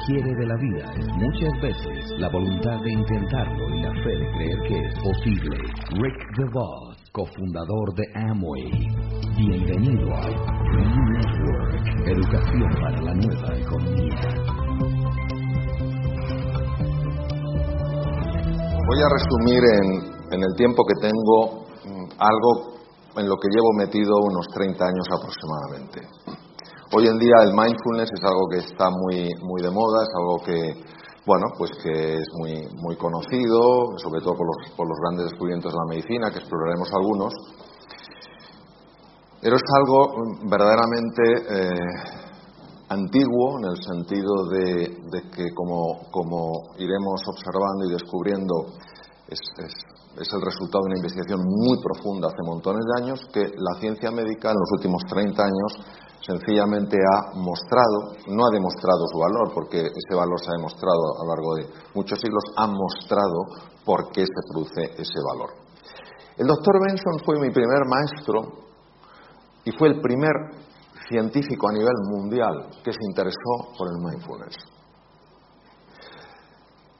hombre y lo que quiere de la vida muchas veces la voluntad de intentarlo y la fe de creer que es posible. Rick DeVos, cofundador de Amway. Bienvenido a Dream Network, educación para la nueva economía. Voy a resumir en, en el tiempo que tengo mm, algo en lo que llevo metido unos 30 años aproximadamente. Hoy en día el mindfulness es algo que está muy, muy de moda, es algo que, bueno, pues que es muy, muy conocido, sobre todo por los, por los grandes descubrimientos de la medicina, que exploraremos algunos. Pero es algo verdaderamente eh, antiguo en el sentido de, que, como, como, iremos observando y descubriendo, es, es, es, el resultado de una investigación muy profunda hace montones de años, que la ciencia médica en los últimos 30 años sencillamente ha mostrado, no ha demostrado su valor, porque ese valor se ha demostrado a lo largo de muchos siglos, ha mostrado por qué se produce ese valor. El doctor Benson fue mi primer maestro y fue el primer científico a nivel mundial que se interesó por el mindfulness.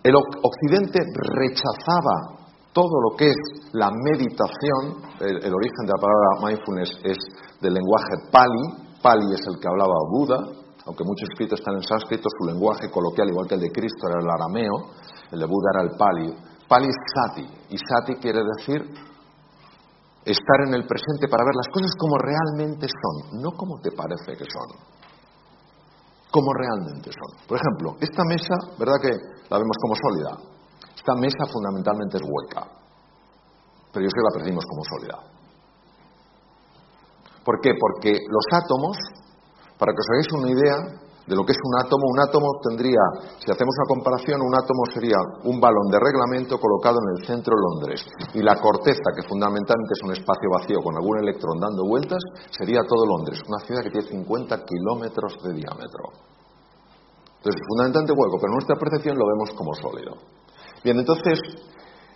El occidente rechazaba todo lo que es la meditación, el, origen de la palabra mindfulness es del lenguaje pali, Pali es el que hablaba Buda, aunque muchos escritos están en sánscrito, su lenguaje coloquial, igual que el de Cristo, era el arameo, el de Buda era el Pali. Pali es sati, y sati quiere decir estar en el presente para ver las cosas como realmente son, no como te parece que son, como realmente son. Por ejemplo, esta mesa, ¿verdad que la vemos como sólida? Esta mesa fundamentalmente es hueca, pero yo sé que la percibimos como sólida. ¿Por qué? Porque los átomos, para que os hagáis una idea de lo que es un átomo, un átomo tendría, si hacemos una comparación, un átomo sería un balón de reglamento colocado en el centro de Londres y la corteza, que fundamentalmente es un espacio vacío con algún electrón dando vueltas, sería todo Londres, una ciudad que tiene 50 kilómetros de diámetro. Entonces, fundamentalmente hueco, pero nuestra percepción lo vemos como sólido. Bien, entonces,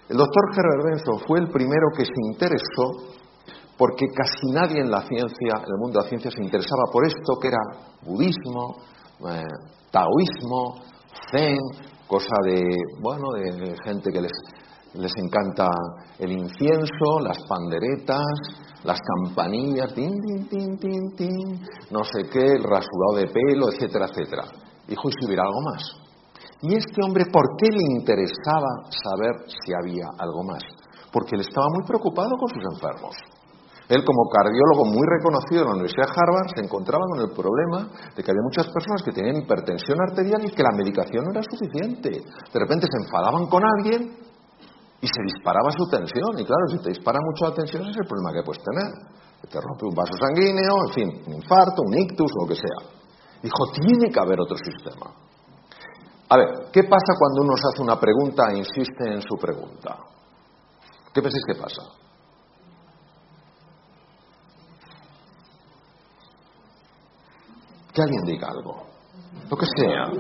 el doctor Herbert Benson fue el primero que se interesó porque casi nadie en la ciencia, en el mundo de la ciencia, se interesaba por esto que era budismo, eh, taoísmo, zen, cosa de, bueno, de gente que les, les encanta el incienso, las panderetas, las campanillas, tin, tin, tin, tin, tin, no sé qué, el rasurado de pelo, etcétera, etcétera. Dijo, ¿y si hubiera algo más? Y este hombre, ¿por qué le interesaba saber si había algo más? Porque él estaba muy preocupado con sus enfermos. Él, como cardiólogo muy reconocido en la Universidad de Harvard, se encontraba con el problema de que había muchas personas que tenían hipertensión arterial y que la medicación no era suficiente. De repente se enfadaban con alguien y se disparaba su tensión. Y claro, si te dispara mucho la tensión, ese es el problema que puedes tener. Que te rompe un vaso sanguíneo, en fin, un infarto, un ictus, lo que sea. Dijo, tiene que haber otro sistema. A ver, ¿qué pasa cuando uno se hace una pregunta e insiste en su pregunta? ¿Qué pensáis que pasa? Que alguien diga algo. Lo que sea.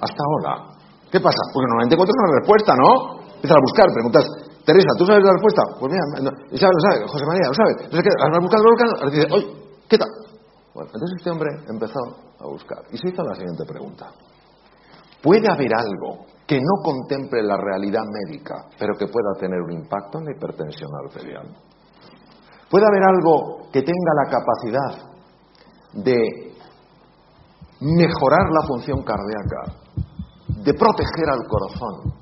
Hasta ahora. ¿Qué pasa? Porque normalmente encuentras una respuesta, ¿no? Empiezas a buscar, preguntas, Teresa, ¿tú sabes la respuesta? Pues mira, no, lo sabes, José María, lo sabes. Entonces, ¿qué? Has buscado, buscando, dices, oye, ¿qué tal? Bueno, entonces este hombre empezó a buscar y se hizo la siguiente pregunta. ¿Puede haber algo que no contemple la realidad médica, pero que pueda tener un impacto en la hipertensión arterial? ¿Puede haber algo que tenga la capacidad de mejorar la función cardíaca, de proteger al corazón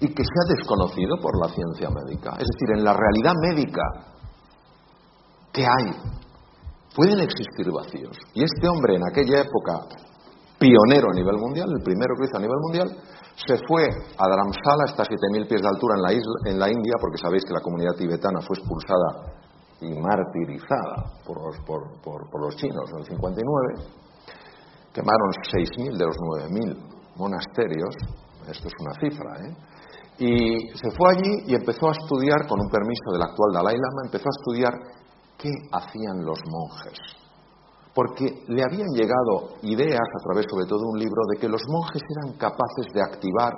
y que sea desconocido por la ciencia médica. Es decir, en la realidad médica que hay, pueden existir vacíos. Y este hombre en aquella época, pionero a nivel mundial, el primero que hizo a nivel mundial, se fue a Dharamsala, hasta 7.000 pies de altura en la, isla, en la India, porque sabéis que la comunidad tibetana fue expulsada y martirizada por los, por, los chinos en el 59 quemaron 6.000 de los 9.000 monasterios, esto es una cifra, ¿eh? y se fue allí y empezó a estudiar, con un permiso del actual Dalai Lama, empezó a estudiar qué hacían los monjes. Porque le habían llegado ideas, a través sobre todo de un libro, de que los monjes eran capaces de activar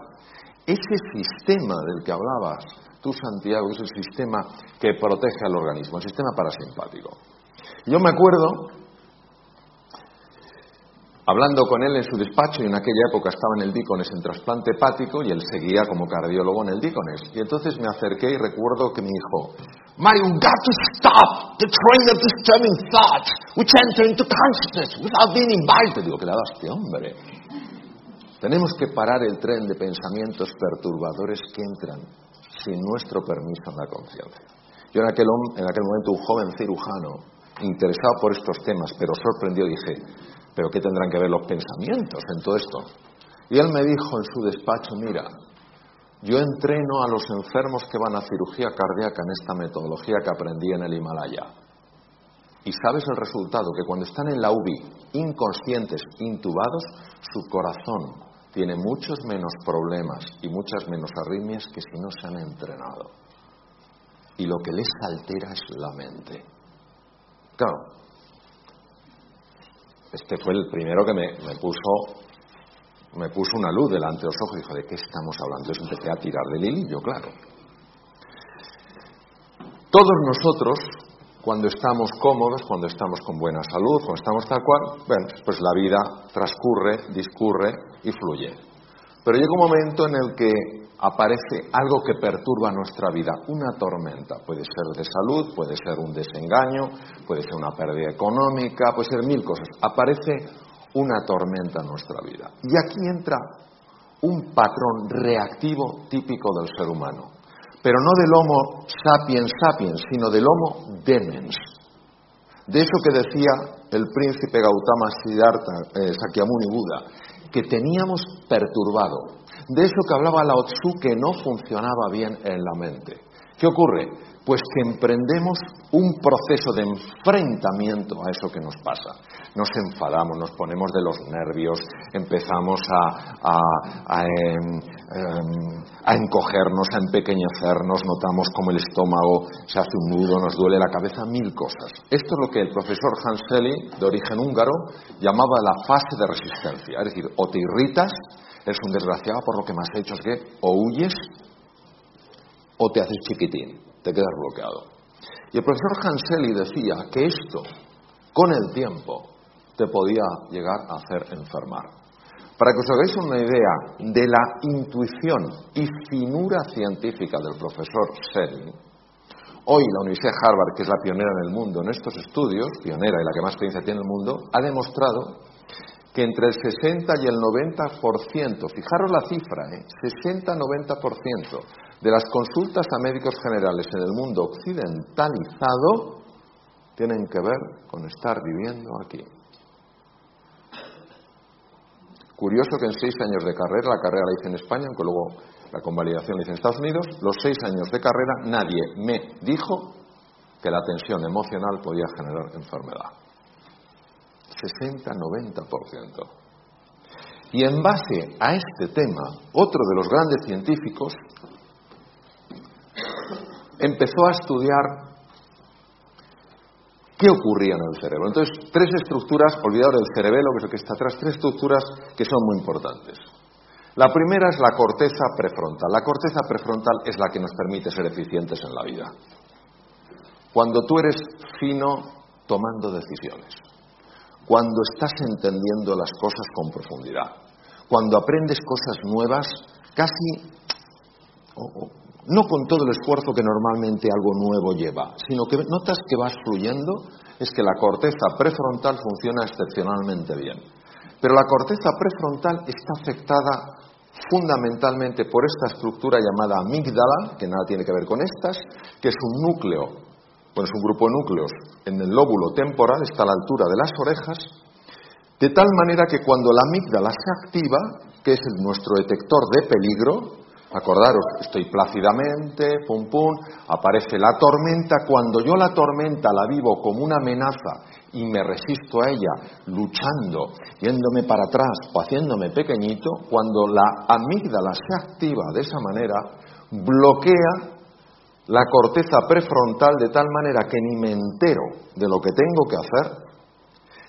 ese sistema del que hablabas tú, Santiago, es sistema que protege al organismo, el sistema parasimpático. Yo me acuerdo hablando con él en su despacho, y en aquella época estaba en el Dícones en trasplante hepático, y él seguía como cardiólogo en el Dícones. Y entonces me acerqué y recuerdo que me dijo, Mario, you got to stop the train of disturbing thoughts which enter into consciousness without being invited. Digo, ¿qué le das este hombre? Tenemos que parar el tren de pensamientos perturbadores que entran sin nuestro permiso en la conciencia. Yo en aquel, en aquel momento, un joven cirujano, interesado por estos temas, pero sorprendido, dije, ¿pero qué tendrán que ver los pensamientos en todo esto? Y él me dijo en su despacho, mira, yo entreno a los enfermos que van a cirugía cardíaca en esta metodología que aprendí en el Himalaya. Y sabes el resultado, que cuando están en la UBI, inconscientes, intubados, su corazón tiene muchos menos problemas y muchas menos arritmias que si no se han entrenado. Y lo que les altera es la mente. Claro, este fue el primero que me, puso me puso una luz delante de los ojos y dijo, ¿de qué estamos hablando? Entonces empecé a tirar del hilillo, claro. Todos nosotros cuando estamos cómodos, cuando estamos con buena salud, cuando estamos tal cual, bueno, pues la vida transcurre, discurre y fluye. Pero llega un momento en el que aparece algo que perturba nuestra vida, una tormenta. Puede ser de salud, puede ser un desengaño, puede ser una pérdida económica, puede ser mil cosas. Aparece una tormenta en nuestra vida. Y aquí entra un patrón reactivo típico del ser humano pero no del Homo sapiens sapiens, sino del Homo demens. De eso que decía el príncipe Gautama Siddhartha, eh, Sakyamuni Buda, que teníamos perturbado. De eso que hablaba Lao Tzu que no funcionaba bien en la mente. ¿Qué ocurre? Pues que emprendemos un proceso de enfrentamiento a eso que nos pasa. Nos enfadamos, nos ponemos de los nervios, empezamos a, em, em, encogernos, a empequeñecernos, notamos como el estómago se hace un nudo, nos duele la cabeza, mil cosas. Esto es lo que el profesor Hans Selye, de origen húngaro, llamaba la fase de resistencia. Es decir, o te irritas, eres un desgraciado por lo que me has hecho, es que o huyes o te haces chiquitín te quedas bloqueado. Y el profesor Hanseli decía que esto, con el tiempo, te podía llegar a hacer enfermar. Para que os hagáis una idea de la intuición y finura científica del profesor Selling, hoy la Universidad de Harvard, que es la pionera en el mundo en estos estudios, pionera y la que más experiencia tiene en el mundo, ha demostrado que entre el 60 y el 90%, fijaros la cifra, ¿eh? 60-90% de las consultas a médicos generales en el mundo occidentalizado tienen que ver con estar viviendo aquí. Curioso que en seis años de carrera, la carrera la hice en España, aunque luego la convalidación la hice en Estados Unidos, los seis años de carrera nadie me dijo que la tensión emocional podía generar enfermedad. 60-90%. Y en base a este tema, otro de los grandes científicos empezó a estudiar qué ocurría en el cerebro. Entonces, tres estructuras, olvidado del cerebelo, que es lo que está atrás, tres estructuras que son muy importantes. La primera es la corteza prefrontal. La corteza prefrontal es la que nos permite ser eficientes en la vida. Cuando tú eres fino tomando decisiones, cuando estás entendiendo las cosas con profundidad, cuando aprendes cosas nuevas, casi no con todo el esfuerzo que normalmente algo nuevo lleva, sino que notas que vas fluyendo, es que la corteza prefrontal funciona excepcionalmente bien. Pero la corteza prefrontal está afectada fundamentalmente por esta estructura llamada amígdala, que nada tiene que ver con estas, que es un núcleo es un grupo de núcleos en el lóbulo temporal, está a la altura de las orejas, de tal manera que cuando la amígdala se activa, que es nuestro detector de peligro, acordaros, estoy plácidamente, pum pum, aparece la tormenta, cuando yo la tormenta la vivo como una amenaza y me resisto a ella, luchando, yéndome para atrás o haciéndome pequeñito, cuando la amígdala se activa de esa manera, bloquea la corteza prefrontal de tal manera que ni me entero de lo que tengo que hacer,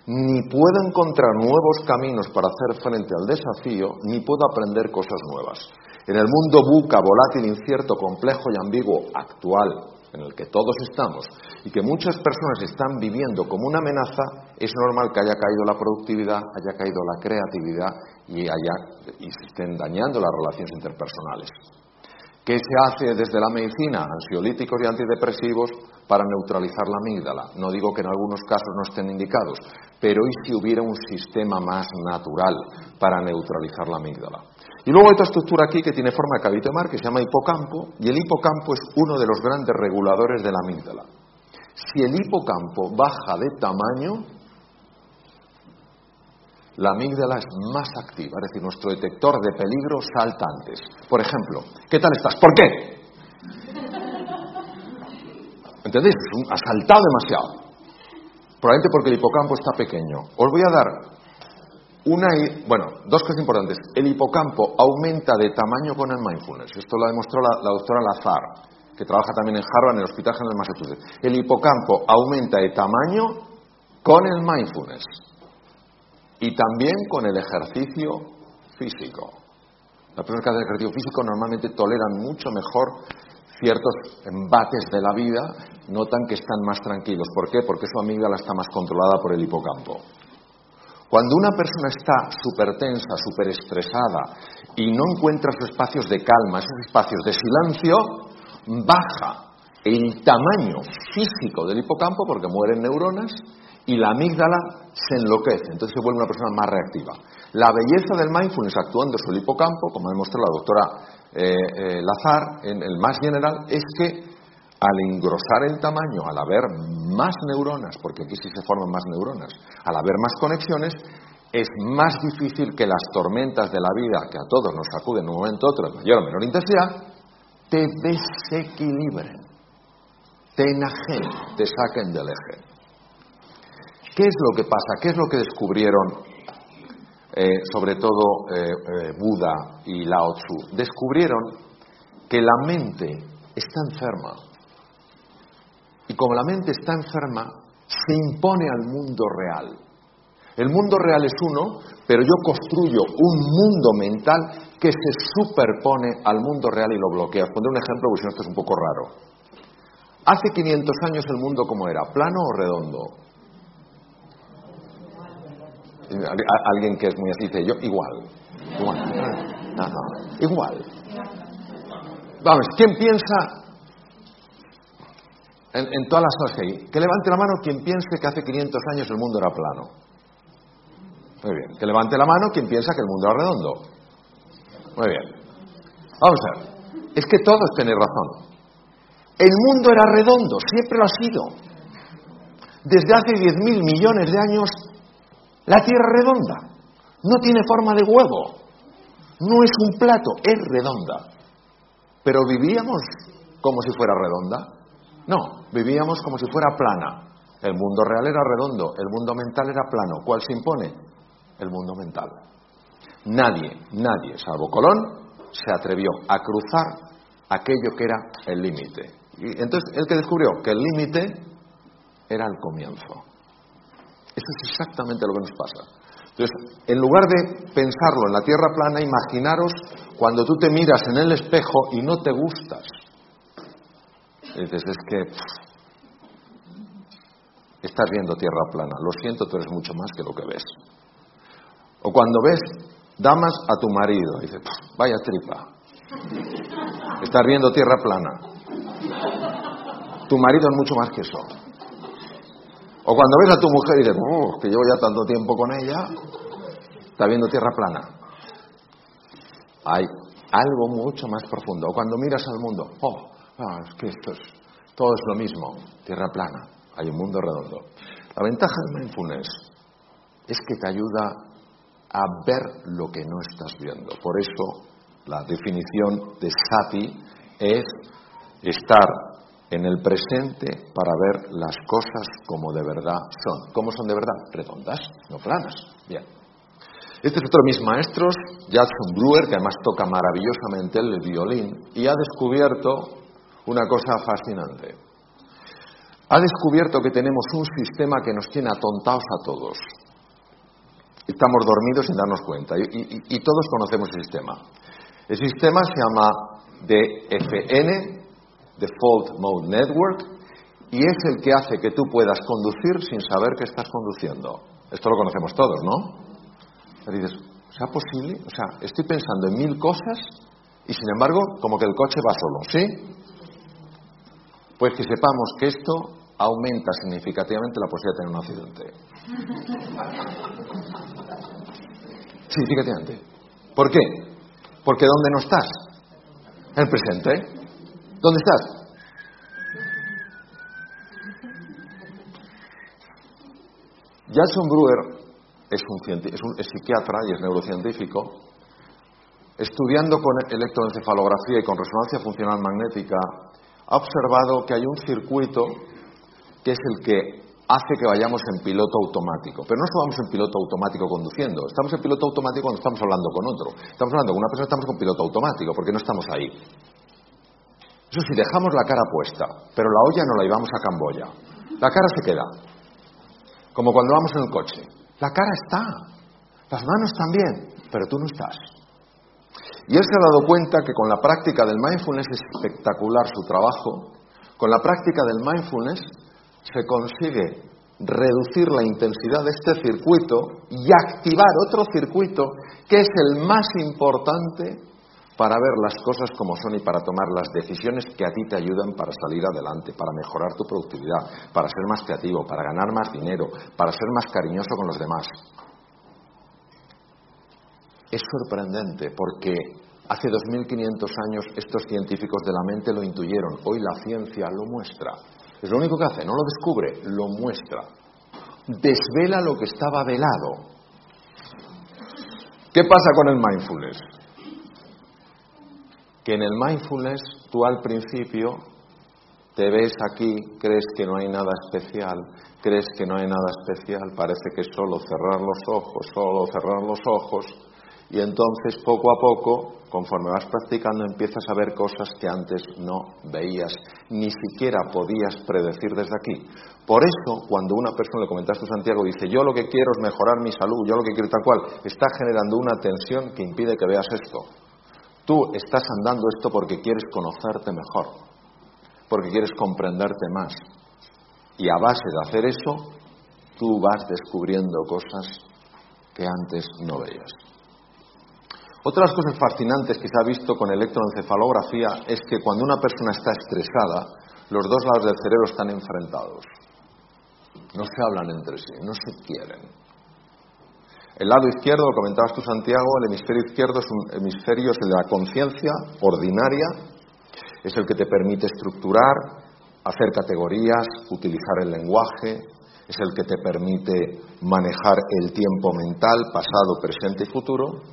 ni puedo encontrar nuevos caminos para hacer frente al desafío, ni puedo aprender cosas nuevas. En el mundo buca, volátil, incierto, complejo y ambiguo actual, en el que todos estamos y que muchas personas están viviendo como una amenaza, es normal que haya caído la productividad, haya caído la creatividad y, y se estén dañando las relaciones interpersonales. ¿Qué se hace desde la medicina? Ansiolíticos y antidepresivos para neutralizar la amígdala. No digo que en algunos casos no estén indicados, pero ¿y si hubiera un sistema más natural para neutralizar la amígdala? Y luego hay otra estructura aquí que tiene forma de cabito mar que se llama hipocampo, y el hipocampo es uno de los grandes reguladores de la amígdala. Si el hipocampo baja de tamaño, la amígdala es más activa, es decir, nuestro detector de peligro salta antes. Por ejemplo, ¿qué tal estás? ¿Por qué? ¿Entendéis? Ha saltado demasiado. Probablemente porque el hipocampo está pequeño. Os voy a dar una, bueno, dos cosas importantes. El hipocampo aumenta de tamaño con el mindfulness. Esto lo demostró la, la doctora Lazar, que trabaja también en Harvard, en el Hospital General de Massachusetts. El hipocampo aumenta de tamaño con el mindfulness y también con el ejercicio físico. Las personas que hacen ejercicio físico normalmente toleran mucho mejor ciertos embates de la vida, notan que están más tranquilos. ¿Por qué? Porque su amígdala está más controlada por el hipocampo. Cuando una persona está súper tensa, súper estresada y no encuentra sus espacios de calma, esos espacios de silencio, baja el tamaño físico del hipocampo porque mueren neuronas y la amígdala se enloquece, entonces se vuelve una persona más reactiva. La belleza del mindfulness actuando sobre el hipocampo, como ha demostrado la doctora eh, eh, Lazar, en el más general, es que al engrosar el tamaño, al haber más neuronas, porque aquí sí se forman más neuronas, al haber más conexiones, es más difícil que las tormentas de la vida, que a todos nos sacuden en un momento u otro de mayor o menor intensidad, te desequilibren, te enajenen, te saquen del eje. ¿Qué es lo que pasa? ¿Qué es lo que descubrieron eh, sobre todo Buda y Lao Tzu? Descubrieron que la mente está enferma y como la mente está enferma, se impone al mundo real. El mundo real es uno, pero yo construyo un mundo mental que se superpone al mundo real y lo bloquea. Os pondré un ejemplo, porque si no esto es un poco raro. Hace 500 años el mundo cómo era, plano o redondo. Alguien que es muy así dice yo, igual. Igual. igual. Vamos, ¿quién piensa en, todas las cosas. Que levante la mano quien piense que hace 500 años el mundo era plano. Muy bien. Que levante la mano quien piensa que el mundo era redondo. Muy bien. Vamos a ver. Es que todos tenéis razón. El mundo era redondo, siempre lo ha sido. Desde hace 10.000 millones de años, la Tierra es redonda. No tiene forma de huevo. No es un plato, es redonda. Pero vivíamos como si fuera redonda. No, vivíamos como si fuera plana. El mundo real era redondo, el mundo mental era plano. ¿Cuál se impone? El mundo mental. Nadie, nadie, salvo Colón, se atrevió a cruzar aquello que era el límite. Y entonces, el que descubrió que el límite era el comienzo. Eso es exactamente lo que nos pasa. Entonces, en lugar de pensarlo en la tierra plana, imaginaros cuando tú te miras en el espejo y no te gustas. Y dices, es que estás viendo tierra plana. Lo siento, tú eres mucho más que lo que ves. O cuando ves damas a tu marido, dices, vaya tripa. Estás viendo tierra plana. Tu marido es mucho más que eso. O cuando ves a tu mujer y dices, que llevo ya tanto tiempo con ella, está viendo tierra plana. Hay algo mucho más profundo. O cuando miras al mundo, oh, Ah, es que esto es, todo es lo mismo, tierra plana, hay un mundo redondo. La ventaja del mindfulness es que te ayuda a ver lo que no estás viendo. Por eso la definición de sati es estar en el presente para ver las cosas como de verdad son. ¿Cómo son de verdad? Redondas, no planas. Bien. Este es otro de mis maestros, Jackson Brewer, que además toca maravillosamente el violín y ha descubierto una cosa fascinante. Ha descubierto que tenemos un sistema que nos tiene atontados a todos. Estamos dormidos sin darnos cuenta y, todos conocemos el sistema. El sistema se llama DFN, Default Mode Network y es el que hace que tú puedas conducir sin saber que estás conduciendo. Esto lo conocemos todos, ¿no? Pero dices, ¿sea posible? O sea, estoy pensando en mil cosas y sin embargo, como que el coche va solo, ¿sí? Pues que sepamos que esto aumenta significativamente la posibilidad de tener un accidente. Significativamente. ¿Por qué? Porque ¿dónde no estás? En el presente. ¿Dónde estás? Jason Brewer es un, es un psiquiatra y es neurocientífico. Estudiando con electroencefalografía y con resonancia funcional magnética, ha observado que hay un circuito que es el que hace que vayamos en piloto automático. Pero no vamos en piloto automático conduciendo, estamos en piloto automático cuando estamos hablando con otro. Estamos hablando con una persona, estamos con piloto automático, porque no estamos ahí. Eso sí, dejamos la cara puesta, pero la olla no la llevamos a Camboya. La cara se queda. Como cuando vamos en el coche. La cara está. Las manos también, pero tú no estás. Y él se ha dado cuenta que con la práctica del mindfulness es espectacular su trabajo. Con la práctica del mindfulness se consigue reducir la intensidad de este circuito y activar otro circuito que es el más importante para ver las cosas como son y para tomar las decisiones que a ti te ayudan para salir adelante, para mejorar tu productividad, para ser más creativo, para ganar más dinero, para ser más cariñoso con los demás. Es sorprendente porque hace 2.500 años estos científicos de la mente lo intuyeron, hoy la ciencia lo muestra. Es lo único que hace, no lo descubre, lo muestra. Desvela lo que estaba velado. ¿Qué pasa con el mindfulness? Que en el mindfulness tú al principio te ves aquí, crees que no hay nada especial, crees que no hay nada especial, parece que solo cerrar los ojos, solo cerrar los ojos, y entonces poco a poco conforme vas practicando empiezas a ver cosas que antes no veías, ni siquiera podías predecir desde aquí. Por eso, cuando una persona, le comentaste a Santiago, dice, yo lo que quiero es mejorar mi salud, yo lo que quiero tal cual, está generando una tensión que impide que veas esto. Tú estás andando esto porque quieres conocerte mejor, porque quieres comprenderte más. Y a base de hacer eso, tú vas descubriendo cosas que antes no veías. Otras cosas fascinantes que se ha visto con electroencefalografía es que cuando una persona está estresada, los dos lados del cerebro están enfrentados. No se hablan entre sí, no se quieren. El lado izquierdo, lo comentabas tú Santiago, el hemisferio izquierdo es un hemisferio de la conciencia ordinaria, es el que te permite estructurar, hacer categorías, utilizar el lenguaje, es el que te permite manejar el tiempo mental, pasado, presente y futuro.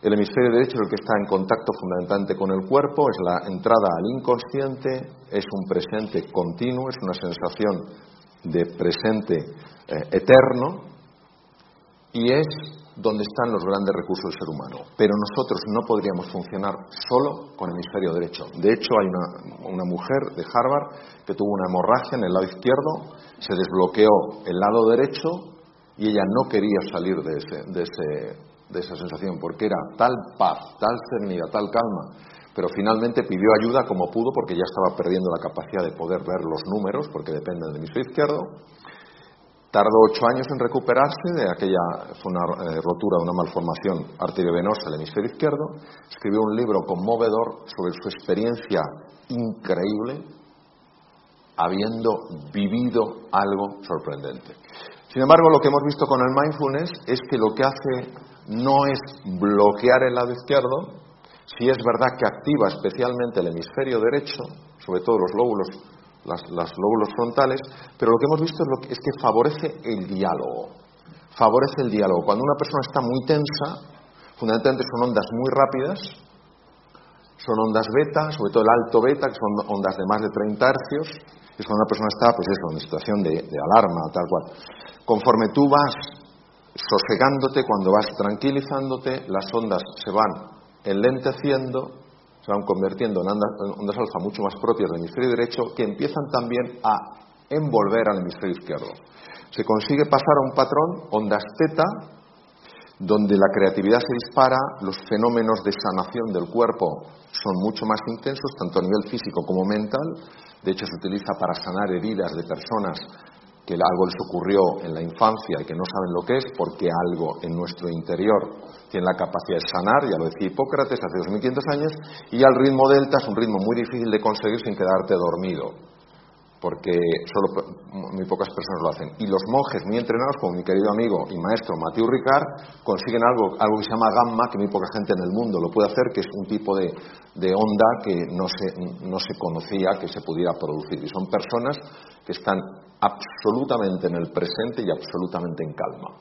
El hemisferio derecho es el que está en contacto fundamentalmente con el cuerpo, es la entrada al inconsciente, es un presente continuo, es una sensación de presente eh, eterno y es donde están los grandes recursos del ser humano. Pero nosotros no podríamos funcionar solo con el hemisferio derecho. De hecho, hay una, mujer de Harvard que tuvo una hemorragia en el lado izquierdo, se desbloqueó el lado derecho y ella no quería salir de ese de esa sensación, porque era tal paz, tal serenidad, tal calma, pero finalmente pidió ayuda como pudo porque ya estaba perdiendo la capacidad de poder ver los números, porque depende del hemisferio izquierdo. Tardó ocho años en recuperarse de aquella, fue una eh, rotura de una malformación arteriovenosa del hemisferio izquierdo. Escribió un libro conmovedor sobre su experiencia increíble habiendo vivido algo sorprendente. Sin embargo, lo que hemos visto con el mindfulness es que lo que hace no es bloquear el lado izquierdo, si es verdad que activa especialmente el hemisferio derecho, sobre todo los lóbulos, las, lóbulos frontales, pero lo que hemos visto es, lo que, es que favorece el diálogo. Favorece el diálogo. Cuando una persona está muy tensa, fundamentalmente son ondas muy rápidas, son ondas beta, sobre todo el alto beta, que son ondas de más de 30 hercios, es cuando una persona está, pues eso, en situación de, de alarma, tal cual. Conforme tú vas sosegándote, cuando vas tranquilizándote, las ondas se van enlenteciendo, se van convirtiendo en ondas, alfa mucho más propias del hemisferio derecho, que empiezan también a envolver al hemisferio izquierdo. Se consigue pasar a un patrón, ondas teta, donde la creatividad se dispara, los fenómenos de sanación del cuerpo son mucho más intensos, tanto a nivel físico como mental. De hecho, se utiliza para sanar heridas de personas que algo les ocurrió en la infancia y que no saben lo que es, porque algo en nuestro interior tiene la capacidad de sanar, ya lo decía Hipócrates hace 2500 años, y al ritmo delta es un ritmo muy difícil de conseguir sin quedarte dormido porque solo muy pocas personas lo hacen. Y los monjes muy entrenados, como mi querido amigo y maestro Mathieu Ricard, consiguen algo, algo que se llama gamma, que muy poca gente en el mundo lo puede hacer, que es un tipo de, de onda que no se, no se conocía que se pudiera producir. Y son personas que están absolutamente en el presente y absolutamente en calma.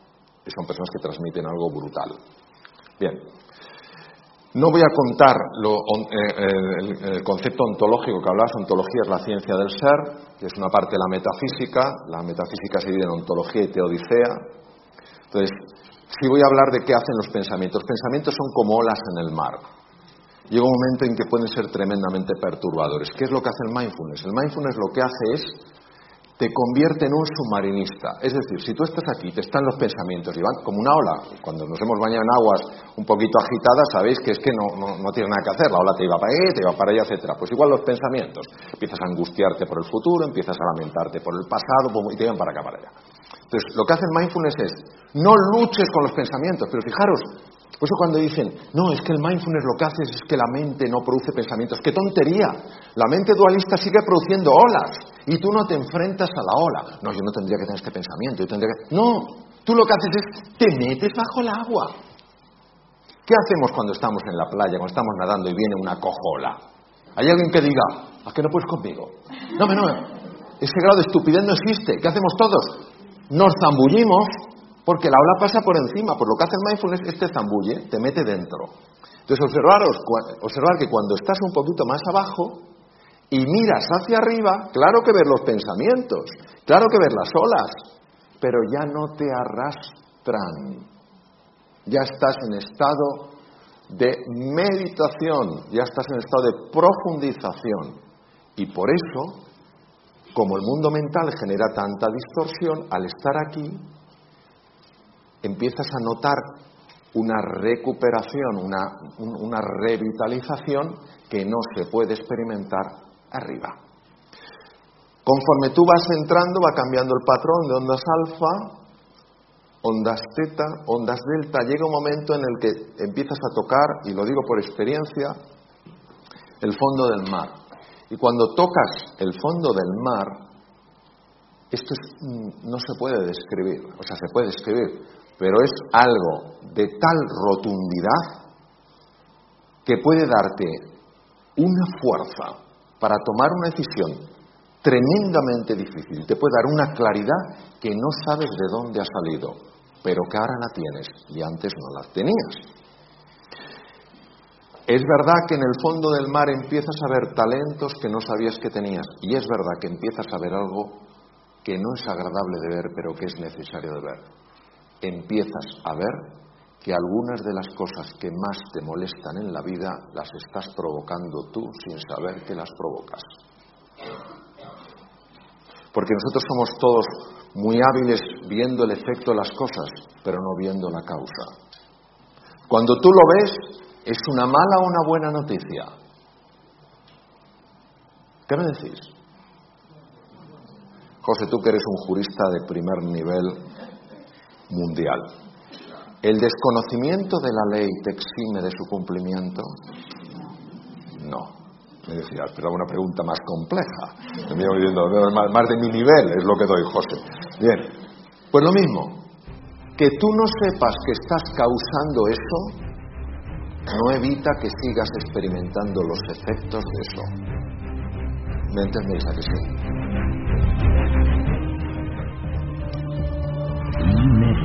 Y son personas que transmiten algo brutal. Bien, no voy a contar eh, el, concepto ontológico que hablabas. Ontología es la ciencia del ser, que es una parte de la metafísica. La metafísica se divide en ontología y teodicea. Entonces, sí voy a hablar de qué hacen los pensamientos. Los pensamientos son como olas en el mar. Llega un momento en que pueden ser tremendamente perturbadores. ¿Qué es lo que hace el mindfulness? El mindfulness lo que hace es te convierte en un submarinista. Es decir, si tú estás aquí, te están los pensamientos y van como una ola. Cuando nos hemos bañado en aguas un poquito agitadas, sabéis que es que no, no, tienes nada que hacer. La ola te iba para ahí, te iba para allá, etcétera. Pues igual los pensamientos. Empiezas a angustiarte por el futuro, empiezas a lamentarte por el pasado y te van para acá, para allá. Entonces, lo que hace el mindfulness es, no luches con los pensamientos, pero fijaros, por eso cuando dicen, no, es que el mindfulness lo que hace es que la mente no produce pensamientos, ¡qué tontería! La mente dualista sigue produciendo olas y tú no te enfrentas a la ola. No, yo no tendría que tener este pensamiento, yo tendría. No, tú lo que haces es, te metes bajo el agua. ¿Qué hacemos cuando estamos en la playa, cuando estamos nadando y viene una cojola? ¿Hay alguien que diga, ¿a qué no puedes conmigo? No, no, ese grado de estupidez no existe. ¿Qué hacemos todos? Nos zambullimos porque la ola pasa por encima, por lo que hace el mindfulness es te zambulle, te mete dentro. Entonces observaros, observar que cuando estás un poquito más abajo y miras hacia arriba, claro que ver los pensamientos, claro que ver las olas, pero ya no te arrastran. Ya estás en estado de meditación, ya estás en estado de profundización. Y por eso, como el mundo mental genera tanta distorsión, al estar aquí, empiezas a notar una recuperación, una, revitalización que no se puede experimentar arriba. Conforme tú vas entrando, va cambiando el patrón de ondas alfa, ondas teta, ondas delta. Llega un momento en el que empiezas a tocar, y lo digo por experiencia, el fondo del mar. Y cuando tocas el fondo del mar, esto no se puede describir, o sea, se puede describir, pero es algo de tal rotundidad que puede darte una fuerza para tomar una decisión tremendamente difícil, te puede dar una claridad que no sabes de dónde ha salido, pero que ahora la tienes y antes no la tenías. Es verdad que en el fondo del mar empiezas a ver talentos que no sabías que tenías y es verdad que empiezas a ver algo que no es agradable de ver, pero que es necesario de ver empiezas a ver que algunas de las cosas que más te molestan en la vida las estás provocando tú sin saber que las provocas. Porque nosotros somos todos muy hábiles viendo el efecto de las cosas, pero no viendo la causa. Cuando tú lo ves, ¿es una mala o una buena noticia? ¿Qué me decís? José, tú que eres un jurista de primer nivel, mundial. ¿El desconocimiento de la ley te exime de su cumplimiento? No. Me decía, pero una pregunta más compleja. más de mi nivel es lo que doy, José. Bien, pues lo mismo. Que tú no sepas que estás causando eso no evita que sigas experimentando los efectos de eso. ¿Me entendéis a que sí?